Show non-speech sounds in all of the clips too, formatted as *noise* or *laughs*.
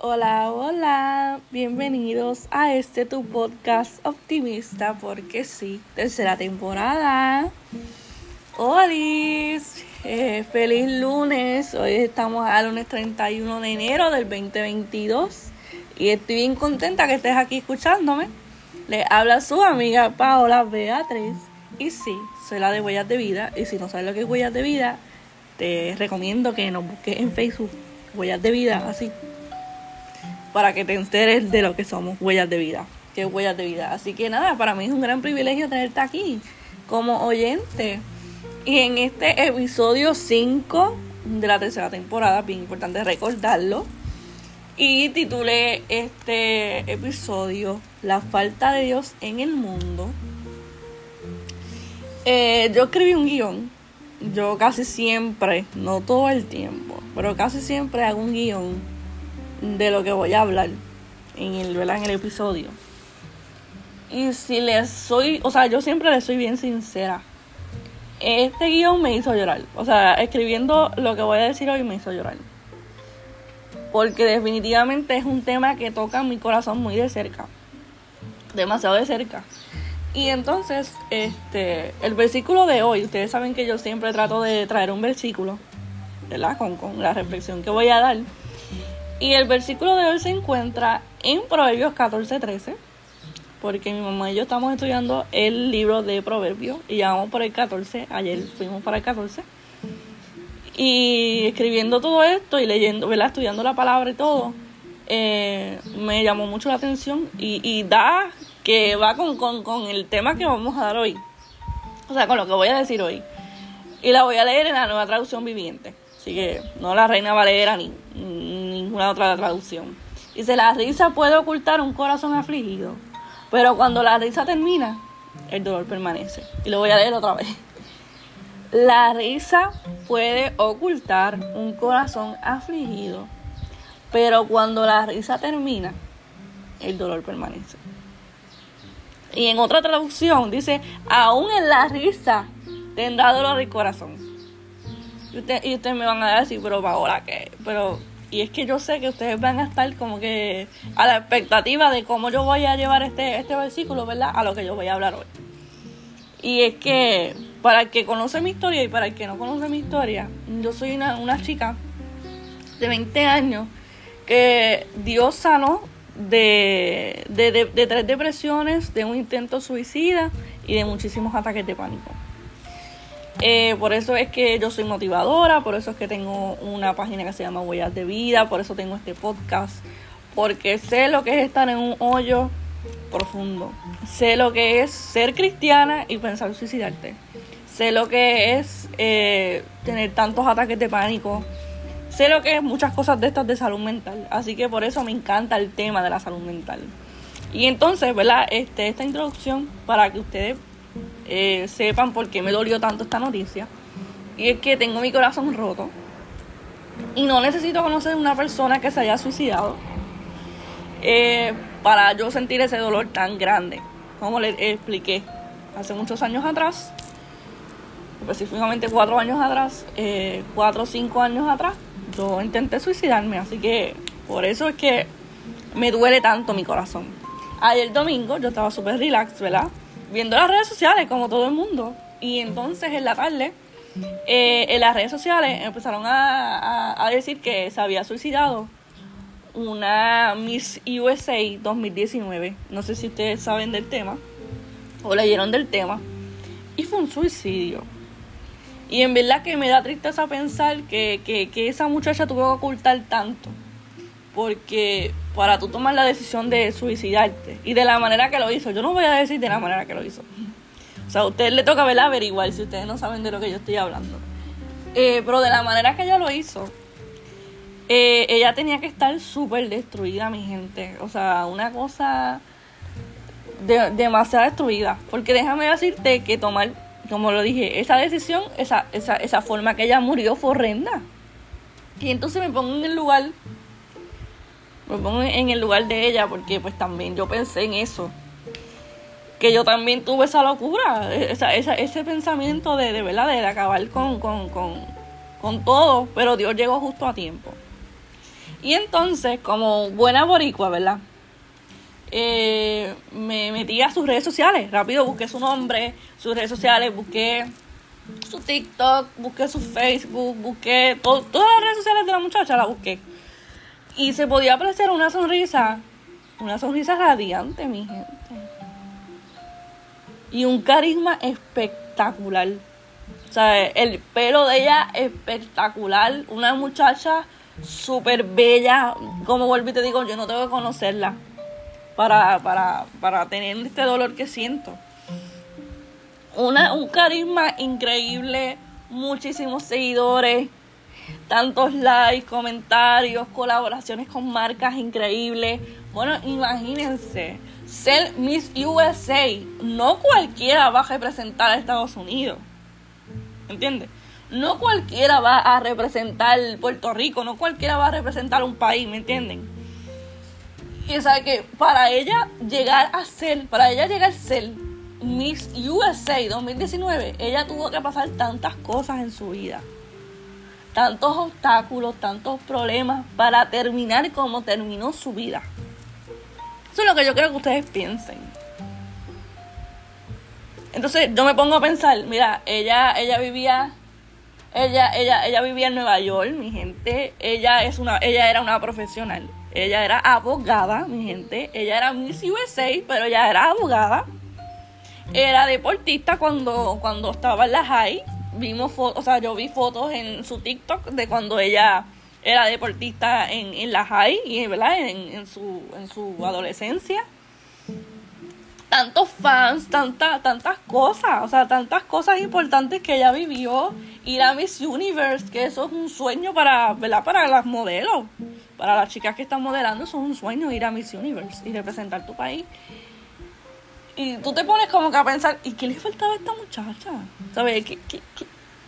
Hola, hola, bienvenidos a este tu podcast optimista, porque sí, tercera temporada. Hola, eh, feliz lunes, hoy estamos a lunes 31 de enero del 2022 y estoy bien contenta que estés aquí escuchándome. Le habla su amiga Paola Beatriz. Y sí, soy la de Huellas de Vida. Y si no sabes lo que es Huellas de Vida, te recomiendo que nos busques en Facebook, Huellas de Vida, así para que te enteres de lo que somos, huellas de vida, que huellas de vida. Así que nada, para mí es un gran privilegio tenerte aquí como oyente. Y en este episodio 5 de la tercera temporada, bien importante recordarlo, y titulé este episodio La falta de Dios en el mundo. Eh, yo escribí un guion. Yo casi siempre, no todo el tiempo, pero casi siempre hago un guion de lo que voy a hablar en el, en el episodio. Y si les soy, o sea, yo siempre les soy bien sincera. Este guion me hizo llorar. O sea, escribiendo lo que voy a decir hoy me hizo llorar. Porque definitivamente es un tema que toca mi corazón muy de cerca. Demasiado de cerca. Y entonces, este, el versículo de hoy, ustedes saben que yo siempre trato de traer un versículo, ¿verdad? Con, con la reflexión que voy a dar. Y el versículo de hoy se encuentra en Proverbios 14:13, porque mi mamá y yo estamos estudiando el libro de Proverbios y ya vamos por el 14, ayer fuimos para el 14. Y escribiendo todo esto y leyendo, ¿verdad? estudiando la palabra y todo, eh, me llamó mucho la atención y, da que va con, con el tema que vamos a dar hoy. O sea, con lo que voy a decir hoy. Y la voy a leer en la nueva traducción viviente. Así que no la Reina Valera ni ninguna otra traducción. Dice, la risa puede ocultar un corazón afligido, pero cuando la risa termina, el dolor permanece. Y lo voy a leer otra vez. La risa puede ocultar un corazón afligido, pero cuando la risa termina, el dolor permanece. Y en otra traducción dice, aún en la risa tendrá dolor el corazón. Y ustedes usted me van a decir, pero ahora qué, pero y es que yo sé que ustedes van a estar como que a la expectativa de cómo yo voy a llevar este, este versículo, ¿verdad? A lo que yo voy a hablar hoy. Y es que para el que conoce mi historia y para el que no conoce mi historia, yo soy una, una chica de 20 años que Dios sanó de, de, de tres depresiones, de un intento suicida y de muchísimos ataques de pánico. Eh, por eso es que yo soy motivadora, por eso es que tengo una página que se llama Huellas de Vida, por eso tengo este podcast, porque sé lo que es estar en un hoyo profundo, sé lo que es ser cristiana y pensar suicidarte, sé lo que es eh, tener tantos ataques de pánico, sé lo que es muchas cosas de estas de salud mental, así que por eso me encanta el tema de la salud mental. Y entonces, ¿verdad? Este, esta introducción para que ustedes eh, sepan por qué me dolió tanto esta noticia. Y es que tengo mi corazón roto. Y no necesito conocer una persona que se haya suicidado eh, para yo sentir ese dolor tan grande. Como les expliqué hace muchos años atrás, específicamente cuatro años atrás, eh, cuatro o cinco años atrás, yo intenté suicidarme. Así que por eso es que me duele tanto mi corazón. Ayer domingo yo estaba súper relax, ¿verdad? Viendo las redes sociales como todo el mundo. Y entonces en la tarde, eh, en las redes sociales empezaron a, decir que se había suicidado una Miss USA 2019. No sé si ustedes saben del tema o leyeron del tema. Y fue un suicidio. Y en verdad que me da tristeza pensar que, que, que esa muchacha tuvo que ocultar tanto. Porque para tú tomar la decisión de suicidarte y de la manera que lo hizo. Yo no voy a decir de la manera que lo hizo. O sea, a usted le toca ver averiguar si ustedes no saben de lo que yo estoy hablando. Eh, pero de la manera que ella lo hizo, eh, ella tenía que estar súper destruida, mi gente. O sea, una cosa demasiado destruida. Porque déjame decirte que tomar, como lo dije, esa decisión, esa, esa, esa forma que ella murió fue horrenda. Y entonces me pongo en el lugar me pongo en el lugar de ella porque pues también yo pensé en eso. Que yo también tuve esa locura, esa, ese pensamiento de, de verdad, de, acabar con, con, con, con todo, pero Dios llegó justo a tiempo. Y entonces, como buena boricua, ¿verdad? Eh, me metí a sus redes sociales. Rápido busqué su nombre, sus redes sociales, busqué su TikTok, busqué su Facebook, busqué todas las redes sociales de la muchacha, la busqué. Y se podía apreciar una sonrisa, una sonrisa radiante, mi gente. Y un carisma espectacular. O sea, el pelo de ella espectacular. Una muchacha súper bella. Como vuelvo y te digo, yo no tengo que conocerla para, para, para tener este dolor que siento. Una, un carisma increíble, muchísimos seguidores, tantos likes, comentarios, colaboraciones con marcas increíbles. Bueno, imagínense, ser Miss USA, no cualquiera va a representar a Estados Unidos. ¿Entiendes? No cualquiera va a representar Puerto Rico, no cualquiera va a representar un país, ¿me entienden? Y sabe que para ella llegar a ser, para ella llegar a ser Miss USA 2019, ella tuvo que pasar tantas cosas en su vida. Tantos obstáculos, tantos problemas para terminar como terminó su vida. Eso es lo que yo creo que ustedes piensen. Entonces yo me pongo a pensar, mira, ella, ella vivía, ella, ella, ella vivía en Nueva York, mi gente. Ella es una, ella era una profesional. Ella era abogada, mi gente. Ella era Miss USA, pero ella era abogada era deportista cuando, cuando estaba en la high. Vimos fotos, o sea, yo vi fotos en su TikTok de cuando ella era deportista en, en la high y ¿verdad? En, en, su, en su adolescencia. Tantos fans, tanta, tantas cosas, o sea, tantas cosas importantes que ella vivió. Ir a Miss Universe, que eso es un sueño para, ¿verdad? Para las modelos, para las chicas que están modelando, eso es un sueño ir a Miss Universe y representar tu país. Y tú te pones como que a pensar, ¿y qué le faltaba a esta muchacha? ¿Sabes? ¿Qué, qué,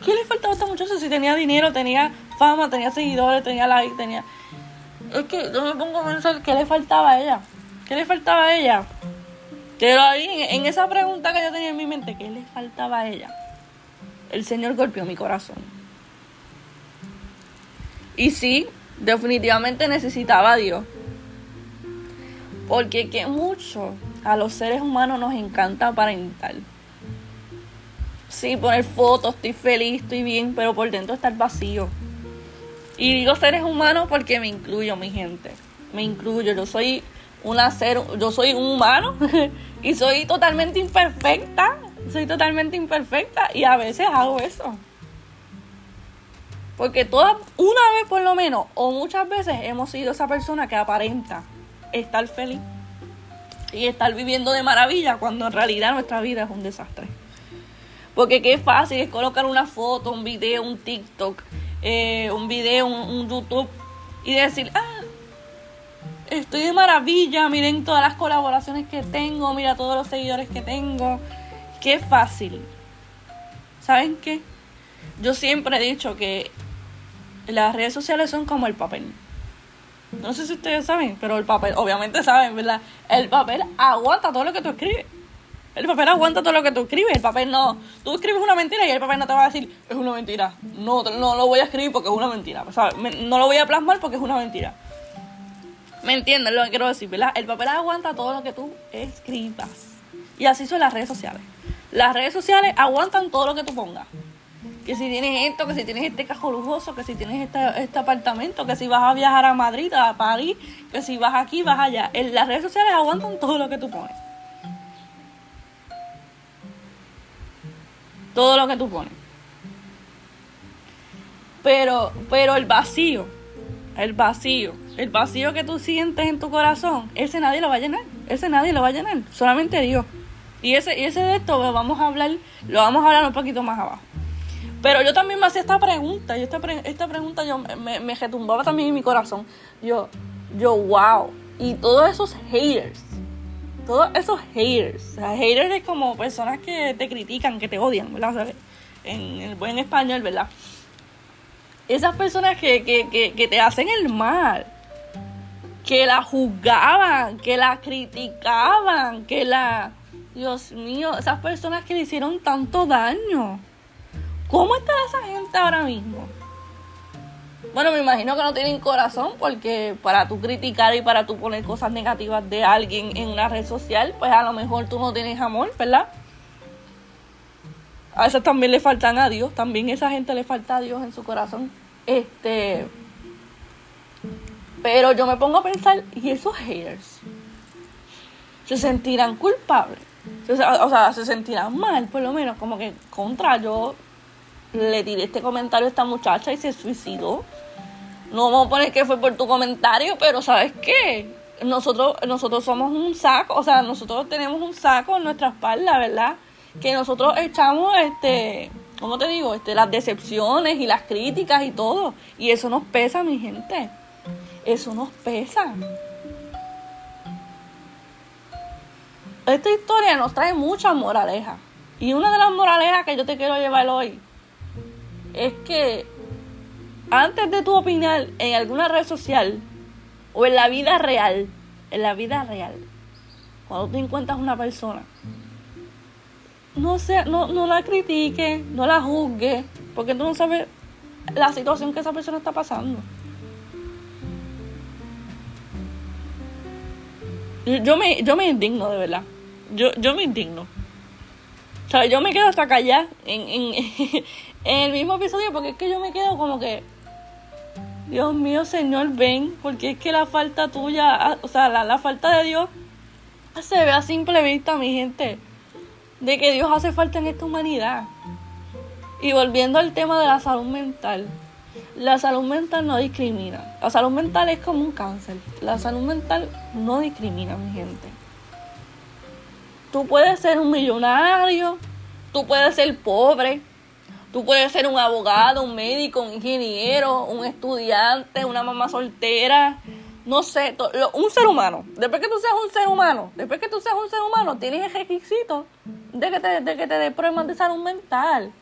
qué, le faltaba a esta muchacha si tenía dinero, tenía fama, tenía seguidores, tenía like, tenía... Es que yo me pongo a pensar, ¿qué le faltaba a ella? ¿Qué le faltaba a ella? Pero ahí, en esa pregunta que yo tenía en mi mente, ¿qué le faltaba a ella? El Señor golpeó mi corazón. Y sí, definitivamente necesitaba a Dios. Porque que mucho a los seres humanos nos encanta aparentar. Sí, poner fotos, estoy feliz, estoy bien, pero por dentro está el vacío. Y digo seres humanos porque me incluyo, mi gente. Me incluyo. Yo soy una ser, yo soy un humano *laughs* y soy totalmente imperfecta. Soy totalmente imperfecta y a veces hago eso. Porque toda, una vez por lo menos, o muchas veces hemos sido esa persona que aparenta estar feliz y estar viviendo de maravilla cuando en realidad nuestra vida es un desastre. Porque qué fácil es colocar una foto, un video, un TikTok, eh, un video, un, YouTube y decir, ah, estoy de maravilla, miren todas las colaboraciones que tengo, mira todos los seguidores que tengo. Qué fácil. ¿Saben qué? Yo siempre he dicho que las redes sociales son como el papel. No sé si ustedes saben, pero el papel, obviamente saben, ¿verdad? El papel aguanta todo lo que tú escribes. El papel aguanta todo lo que tú escribes. El papel no. Tú escribes una mentira y el papel no te va a decir, es una mentira. No, no lo voy a escribir porque es una mentira. No lo voy a plasmar porque es una mentira. ¿Me entienden lo que quiero decir, verdad? El papel aguanta todo lo que tú escribas. Y así son las redes sociales. Las redes sociales aguantan todo lo que tú pongas que si tienes esto, que si tienes este cajo lujoso, que si tienes este, este apartamento, que si vas a viajar a Madrid, a París, que si vas aquí, vas allá. Las redes sociales aguantan todo lo que tú pones. Todo lo que tú pones. Pero, pero el vacío, el vacío, el vacío que tú sientes en tu corazón, ese nadie lo va a llenar. Ese nadie lo va a llenar. Solamente Dios. Y ese, y ese de esto vamos a hablar, lo vamos a hablar un poquito más abajo. Pero yo también me hacía esta pregunta, y esta, esta pregunta yo me, me retumbaba también en mi corazón. Yo, yo, wow. Y todos esos haters, todos esos haters, o haters es como personas que te critican, que te odian, ¿verdad? en el buen español, ¿verdad? Esas personas que, que, que, que te hacen el mal, que la juzgaban, que la criticaban, que la... Dios mío, esas personas que le hicieron tanto daño. ¿Cómo está esa gente ahora mismo? Bueno, me imagino que no tienen corazón porque para tú criticar y para tú poner cosas negativas de alguien en una red social, pues a lo mejor tú no tienes amor, ¿verdad? A veces también le faltan a Dios, también esa gente le falta a Dios en su corazón. Este, pero yo me pongo a pensar, ¿y esos haters? ¿Se sentirán culpables? O sea, se sentirán mal, por lo menos, como que contra yo le tiré este comentario a esta muchacha y se suicidó. No vamos a poner que fue por tu comentario, pero ¿sabes qué? Nosotros, nosotros somos un saco, o sea, nosotros tenemos un saco en nuestra espalda, ¿verdad? Que nosotros echamos, este, ¿cómo te digo? Este, las decepciones y las críticas y todo. Y eso nos pesa, mi gente. Eso nos pesa. Esta historia nos trae muchas moralejas. Y una de las moralejas que yo te quiero llevar hoy es que antes de tu opinar en alguna red social o en la vida real, en la vida real, cuando te encuentras una persona, no, sea, no, no la critique, no la juzgue, porque tú no sabes la situación que esa persona está pasando. Yo me, yo me indigno, de verdad. Yo, yo me indigno. O sea, yo me quedo hasta ya en, en, *laughs* en el mismo episodio porque es que yo me quedo como que Dios mío, Señor, ven, porque es que la falta tuya, ah, o sea, la, falta de Dios se ve a simple vista, mi gente, de que Dios hace falta en esta humanidad. Y volviendo al tema de la salud mental, la salud mental no discrimina. La salud mental es como un cáncer. La salud mental no discrimina, mi gente. Tú puedes ser un millonario, tú puedes ser pobre, Tú puedes ser un abogado, un médico, un ingeniero, un estudiante, una mamá soltera, no sé, un ser humano. Después que tú seas un ser humano, después que tú seas un ser humano, tienes el requisito de que te, de que te dé problemas de salud mental.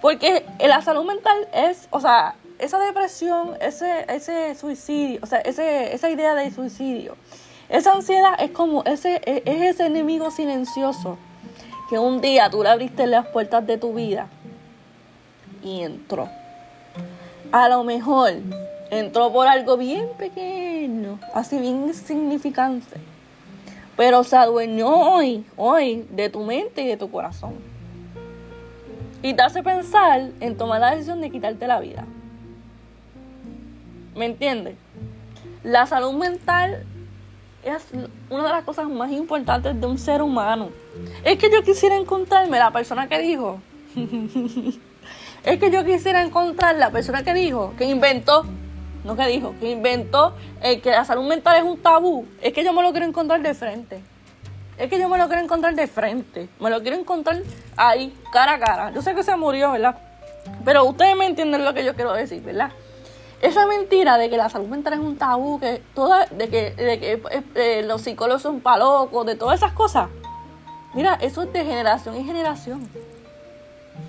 Porque la salud mental es, o sea, esa depresión, ese, ese suicidio, o sea, ese, esa idea de suicidio, esa ansiedad es como ese, es ese enemigo silencioso que un día tú le abriste las puertas de tu vida y entró. A lo mejor entró por algo bien pequeño, así bien insignificante, pero se adueñó hoy, hoy, de tu mente y de tu corazón. Y te hace pensar en tomar la decisión de quitarte la vida. ¿Me entiendes? La salud mental es una de las cosas más importantes de un ser humano. Es que yo quisiera encontrarme la persona que dijo. *laughs* es que yo quisiera encontrar la persona que dijo, que inventó, no que dijo, que inventó el que la salud mental es un tabú. Es que yo me lo quiero encontrar de frente. Es que yo me lo quiero encontrar de frente. Me lo quiero encontrar ahí, cara a cara. Yo sé que se murió, ¿verdad? Pero ustedes me entienden lo que yo quiero decir, ¿verdad? Esa mentira de que la salud mental es un tabú, que toda, de que, de que eh, eh, los psicólogos son palocos, de todas esas cosas. Mira, eso es de generación en generación.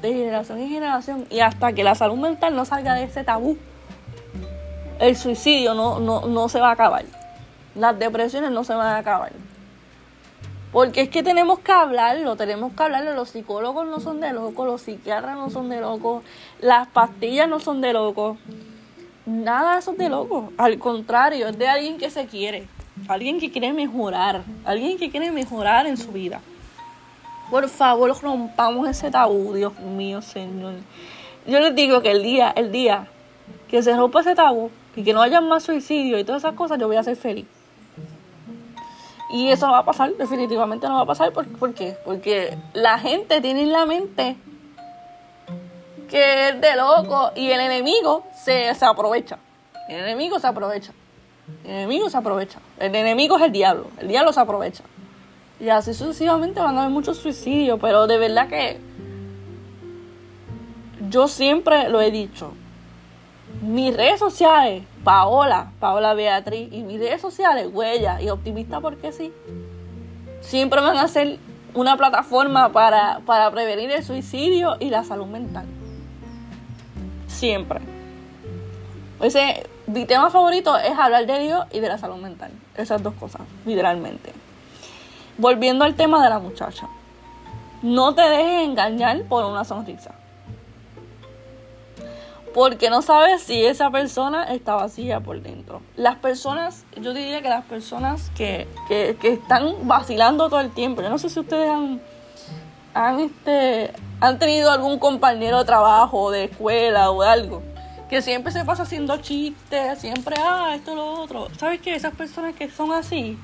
De generación en generación. Y hasta que la salud mental no salga de ese tabú, el suicidio no, no, no se va a acabar. Las depresiones no se van a acabar. Porque es que tenemos que hablarlo, tenemos que hablarlo. Los psicólogos no son de locos, los psiquiatras no son de locos, las pastillas no son de locos. Nada de eso es de loco. Al contrario, es de alguien que se quiere. Alguien que quiere mejorar. Alguien que quiere mejorar en su vida. Por favor, rompamos ese tabú, Dios mío, Señor. Yo les digo que el día, el día que se rompa ese tabú y que no haya más suicidio y todas esas cosas, yo voy a ser feliz. Y eso no va a pasar, definitivamente no va a pasar. ¿Por, ¿por qué? Porque la gente tiene en la mente que es de loco y el enemigo se, se aprovecha. El enemigo se aprovecha. El enemigo se aprovecha. El enemigo es el diablo. El diablo se aprovecha. Y así sucesivamente van a haber muchos suicidios, pero de verdad que yo siempre lo he dicho. Mis redes sociales, Paola, Paola Beatriz, y mis redes sociales, Huella y Optimista porque sí, siempre van a ser una plataforma para, para prevenir el suicidio y la salud mental. Siempre. Ese, mi tema favorito es hablar de Dios y de la salud mental. Esas dos cosas, literalmente. Volviendo al tema de la muchacha. No te dejes engañar por una sonrisa. porque no sabes si esa persona está vacía por dentro. Las personas, yo diría que las personas que, que, están vacilando todo el tiempo, yo no sé si ustedes han, han, este, han tenido algún compañero de trabajo, de escuela o algo, que siempre se pasa haciendo chistes, siempre, ah, esto, lo otro. ¿Sabes qué? Esas personas que son así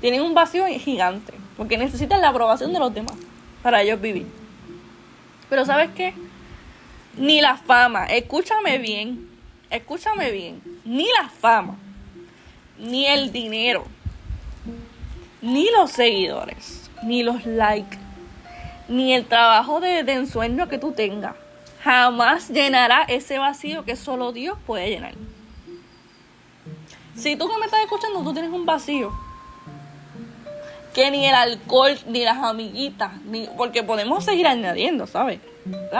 tienen un vacío gigante, porque necesitan la aprobación de los demás para ellos vivir. Pero ¿sabes qué? Ni la fama, escúchame bien, escúchame bien, ni la fama, ni el dinero, ni los seguidores, ni los likes, ni el trabajo de, ensueño que tú tengas, jamás llenará ese vacío que solo Dios puede llenar. Si tú que me estás escuchando, tú tienes un vacío que ni el alcohol, ni las amiguitas, ni, porque podemos seguir añadiendo, ¿sabes?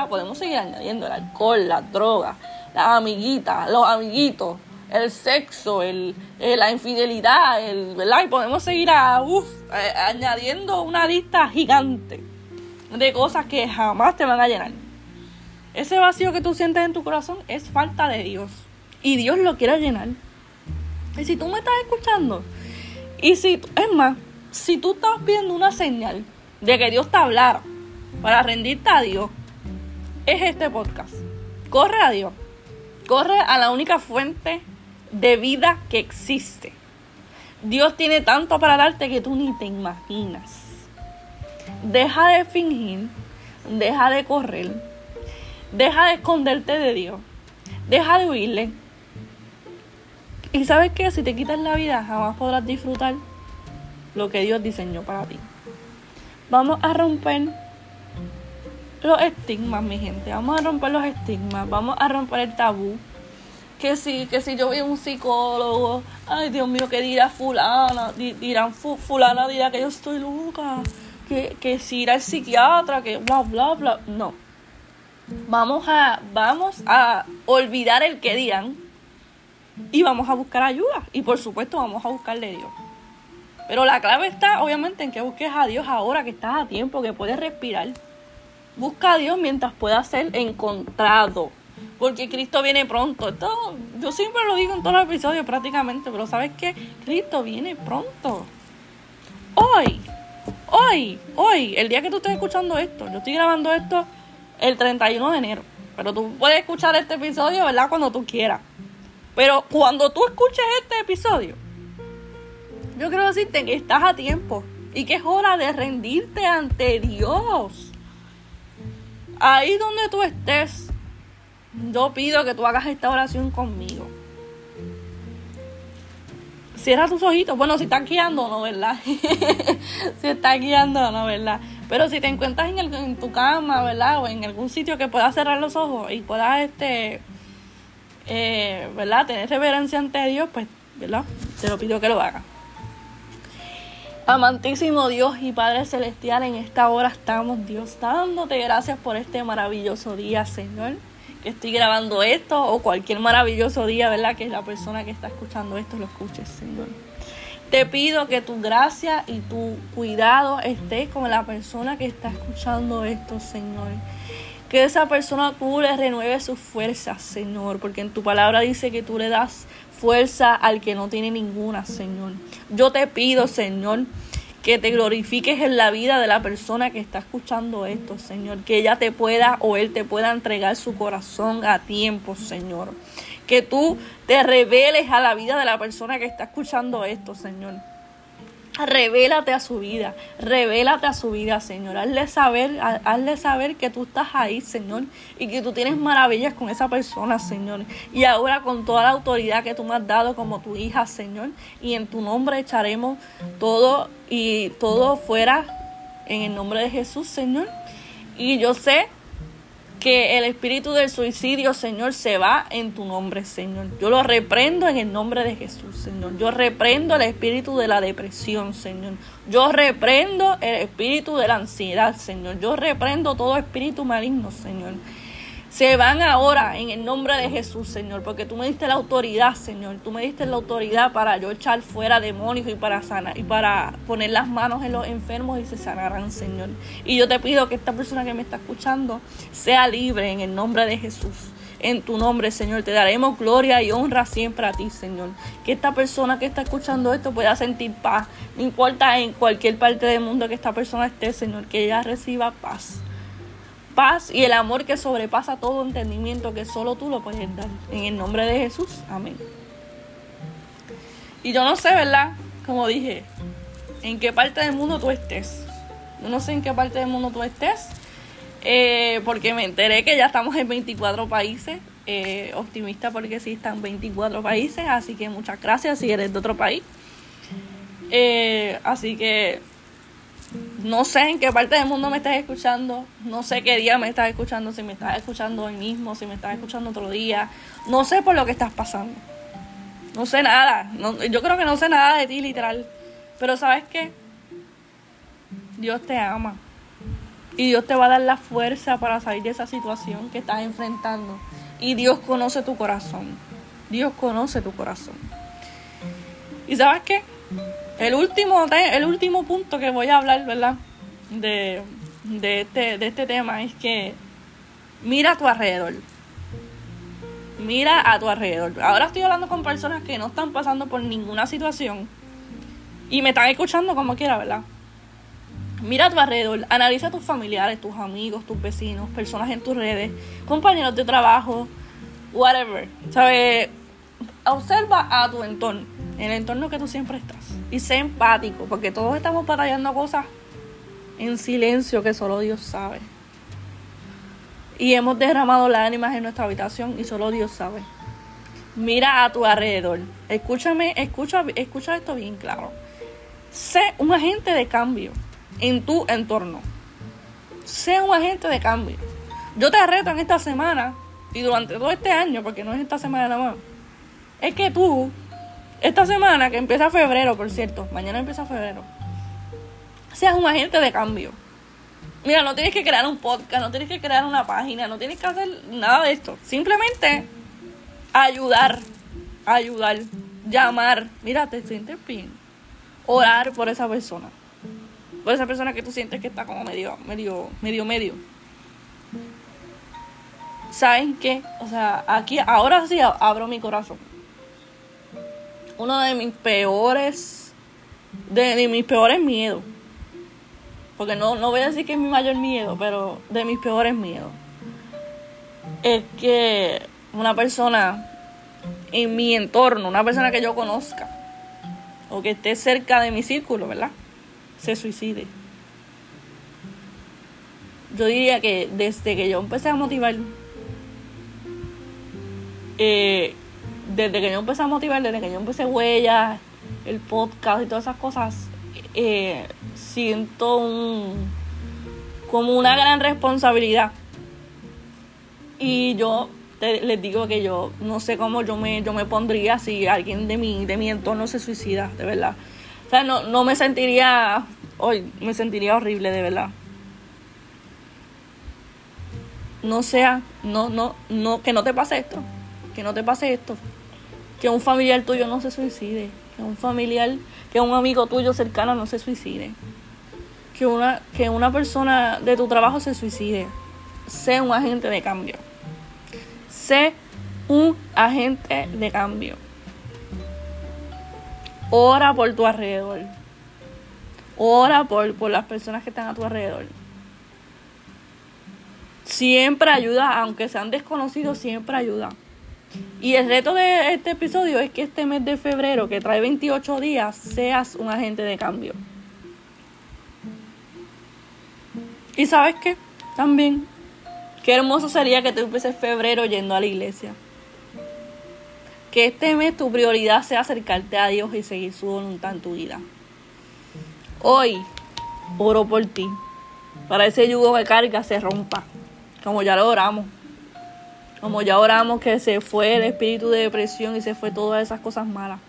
Podemos seguir añadiendo el alcohol, las drogas, las amiguitas, los amiguitos, el sexo, el, la infidelidad, el, ¿verdad? Y podemos seguir a, añadiendo una lista gigante de cosas que jamás te van a llenar. Ese vacío que tú sientes en tu corazón es falta de Dios. Y Dios lo quiere llenar. Y si tú me estás escuchando, y si, es más, si tú estás pidiendo una señal de que Dios te hablara para rendirte a Dios, es este podcast. Corre a Dios. Corre a la única fuente de vida que existe. Dios tiene tanto para darte que tú ni te imaginas. Deja de fingir, deja de correr, deja de esconderte de Dios, deja de huirle. Y sabes que si te quitas la vida jamás podrás disfrutar lo que Dios diseñó para ti. Vamos a romper los estigmas, mi gente. Vamos a romper los estigmas. Vamos a romper el tabú. Que si, que si yo vi un psicólogo, ay Dios mío, que dirá fulana, dirán fulana dirá que yo estoy loca, que, que si irá al psiquiatra, que bla bla bla. No. Vamos a, vamos a olvidar el que dirán y vamos a buscar ayuda. Y por supuesto vamos a buscarle Dios. Pero la clave está, obviamente, en que busques a Dios ahora que estás a tiempo, que puedes respirar. Busca a Dios mientras pueda ser encontrado. Porque Cristo viene pronto. Esto, yo siempre lo digo en todos los episodios prácticamente, pero ¿sabes qué? Cristo viene pronto. Hoy, hoy, hoy, el día que tú estés escuchando esto, yo estoy grabando esto el 31 de enero. Pero tú puedes escuchar este episodio, ¿verdad? Cuando tú quieras. Pero cuando tú escuches este episodio, yo quiero decirte que estás a tiempo y que es hora de rendirte ante Dios. Ahí donde tú estés, yo pido que tú hagas esta oración conmigo. Cierra tus ojitos. Bueno, si estás guiando no, ¿verdad? *laughs* si estás guiando no, ¿verdad? Pero si te encuentras en, en, tu cama, ¿verdad? O en algún sitio que puedas cerrar los ojos y puedas, este, eh, ¿verdad? Tener reverencia ante Dios, pues, ¿verdad? Te lo pido que lo hagas. Amantísimo Dios y Padre Celestial, en esta hora estamos, Dios, dándote gracias por este maravilloso día, Señor. Estoy grabando esto o cualquier maravilloso día, ¿verdad? Que la persona que está escuchando esto lo escuche, Señor. Te pido que tu gracia y tu cuidado esté con la persona que está escuchando esto, Señor. Que esa persona tú le renueve sus fuerzas, Señor, porque en tu palabra dice que tú le das fuerza al que no tiene ninguna, Señor. Yo te pido, Señor, que te glorifiques en la vida de la persona que está escuchando esto, Señor. Que ella te pueda o él te pueda entregar su corazón a tiempo, Señor. Que tú te reveles a la vida de la persona que está escuchando esto, Señor. Revélate a su vida, revélate a su vida, Señor. Hazle saber, hazle saber que tú estás ahí, Señor, y que tú tienes maravillas con esa persona, Señor. Y ahora con toda la autoridad que tú me has dado como tu hija, Señor, y en tu nombre echaremos todo y todo fuera en el nombre de Jesús, Señor. Y yo sé que el espíritu del suicidio, Señor, se va en tu nombre, Señor. Yo lo reprendo en el nombre de Jesús, Señor. Yo reprendo el espíritu de la depresión, Señor. Yo reprendo el espíritu de la ansiedad, Señor. Yo reprendo todo espíritu maligno, Señor se van ahora en el nombre de Jesús, Señor, porque tú me diste la autoridad, Señor. Tú me diste la autoridad para yo echar fuera demonios y para sanar y para poner las manos en los enfermos y se sanarán, Señor. Y yo te pido que esta persona que me está escuchando sea libre en el nombre de Jesús. en tu nombre, Señor. Te daremos gloria y honra siempre a ti, Señor. Que esta persona que está escuchando esto pueda sentir paz. No importa en cualquier parte del mundo que esta persona esté, Señor, que ella reciba paz. Paz y el amor que sobrepasa todo entendimiento que solo tú lo puedes dar. En el nombre de Jesús. Amén. Y yo no sé, ¿verdad? Como dije, en qué parte del mundo tú estés. Yo no sé en qué parte del mundo tú estés. Eh, porque me enteré que ya estamos en 24 países. Eh, optimista porque sí están 24 países. Así que muchas gracias si eres de otro país. Eh, así que no sé en qué parte del mundo me estás escuchando. No sé qué día me estás escuchando. Si me estás escuchando hoy mismo. Si me estás escuchando otro día. No sé por lo que estás pasando. No sé nada. yo creo que no sé nada de ti, literal. Pero ¿sabes qué? Dios te ama. Y Dios te va a dar la fuerza para salir de esa situación que estás enfrentando. Y Dios conoce tu corazón. Dios conoce tu corazón. ¿Y sabes qué? El último, el último punto que voy a hablar, ¿verdad? De, de, este, de este tema es que mira a tu alrededor. Mira a tu alrededor. Ahora estoy hablando con personas que no están pasando por ninguna situación y me están escuchando como quiera, ¿verdad? Mira a tu alrededor, analiza a tus familiares, tus amigos, tus vecinos, personas en tus redes, compañeros de trabajo, whatever. ¿Sabes? Observa a tu entorno, el entorno que tú siempre estás. Y sé empático, porque todos estamos batallando cosas en silencio que solo Dios sabe. Y hemos derramado lágrimas en nuestra habitación y solo Dios sabe. Mira a tu alrededor. Escúchame, escucha, escucha esto bien claro. Sé un agente de cambio en tu entorno. Sea un agente de cambio. Yo te reto en esta semana y durante todo este año, porque no es esta semana nada más, es que tú, esta semana que empieza febrero, por cierto, mañana empieza febrero, seas un agente de cambio. Mira, no tienes que crear un podcast, no tienes que crear una página, no tienes que hacer nada de esto. Simplemente ayudar, ayudar, llamar. Mira, te sientes bien. Orar por esa persona por esa persona que tú sientes que está como medio, medio, medio, medio. ¿Saben qué? O sea, aquí, ahora sí abro mi corazón. Uno de mis peores, de, mis peores miedos. Porque no, no voy a decir que es mi mayor miedo, pero de mis peores miedos. Es que una persona en mi entorno, una persona que yo conozca, o que esté cerca de mi círculo, ¿verdad? se suicide. Yo diría que desde que yo empecé a motivar, eh, desde que yo empecé a motivar, desde que yo empecé huellas, el podcast y todas esas cosas, eh, siento un, como una gran responsabilidad. Y yo les digo que yo no sé cómo yo me, yo me pondría si alguien de mi, de mi entorno se suicida, de verdad. O sea, no, no me sentiría, hoy me sentiría horrible, de verdad. No sea, no, no, no, que no te pase esto, que no te pase esto. Que un familiar tuyo no se suicide, que un familiar, que un amigo tuyo cercano no se suicide. Que una, que una persona de tu trabajo se suicide. Sé un agente de cambio. Sé un agente de cambio. Ora por tu alrededor. Ora por, por las personas que están a tu alrededor. Siempre ayuda, aunque sean desconocidos, siempre ayuda. Y el reto de este episodio es que este mes de febrero, que trae 28 días, seas un agente de cambio. Y sabes qué? También, qué hermoso sería que tú empieces febrero yendo a la iglesia. Que este mes tu prioridad sea acercarte a Dios y seguir su voluntad en tu vida. Hoy oro por ti. Para ese yugo que carga se rompa. Como ya lo oramos. Como ya oramos que se fue el espíritu de depresión y se fue todas esas cosas malas.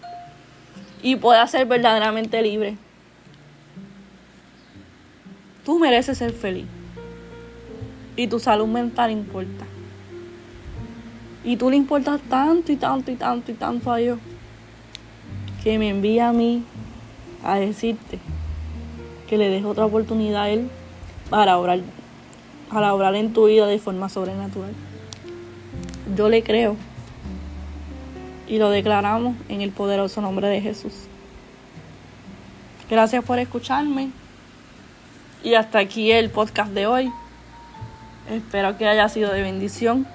Y pueda ser verdaderamente libre. Tú mereces ser feliz. Y tu salud mental importa. Y tú le importas tanto y tanto y tanto y tanto a Dios que me envía a mí a decirte que le dejo otra oportunidad a Él para orar, para orar en tu vida de forma sobrenatural. Yo le creo. Y lo declaramos en el poderoso nombre de Jesús. Gracias por escucharme. Y hasta aquí el podcast de hoy. Espero que haya sido de bendición.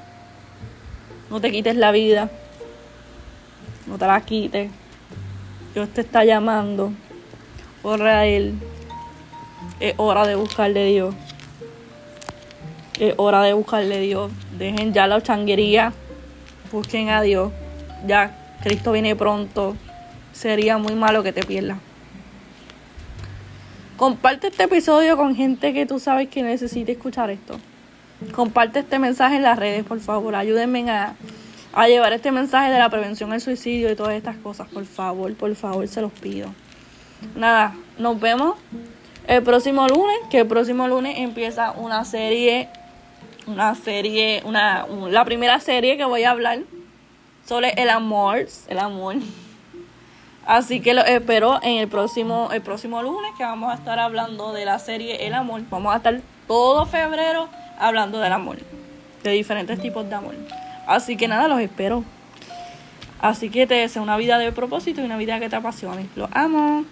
No te quites la vida. No te la quites. Dios te está llamando. Ora a Él. Es hora de buscarle Dios. Es hora de buscarle a Dios. Dejen ya la changuería. Busquen a Dios. Ya Cristo viene pronto. Sería muy malo que te pierdas. Comparte este episodio con gente que tú sabes que necesite escuchar esto. Comparte este mensaje en las redes, por favor. Ayúdenme a, a llevar este mensaje de la prevención al suicidio y todas estas cosas. Por favor, por favor, se los pido. Nada, nos vemos el próximo lunes, que el próximo lunes empieza una serie, una serie, una, la primera serie que voy a hablar sobre el amor, el amor. Así que lo espero en el próximo, el próximo lunes que vamos a estar hablando de la serie El Amor. Vamos a estar todo febrero hablando del amor, de diferentes tipos de amor. Así que nada, los espero. Así que te deseo una vida de propósito y una vida que te apasione. Los amo.